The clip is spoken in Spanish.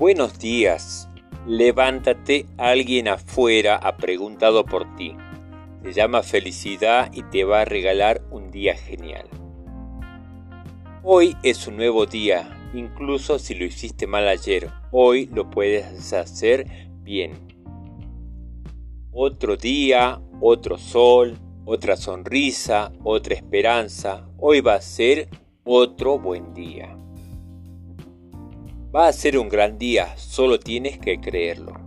Buenos días. Levántate, alguien afuera ha preguntado por ti. Se llama felicidad y te va a regalar un día genial. Hoy es un nuevo día, incluso si lo hiciste mal ayer, hoy lo puedes hacer bien. Otro día, otro sol, otra sonrisa, otra esperanza, hoy va a ser otro buen día. Va a ser un gran día, solo tienes que creerlo.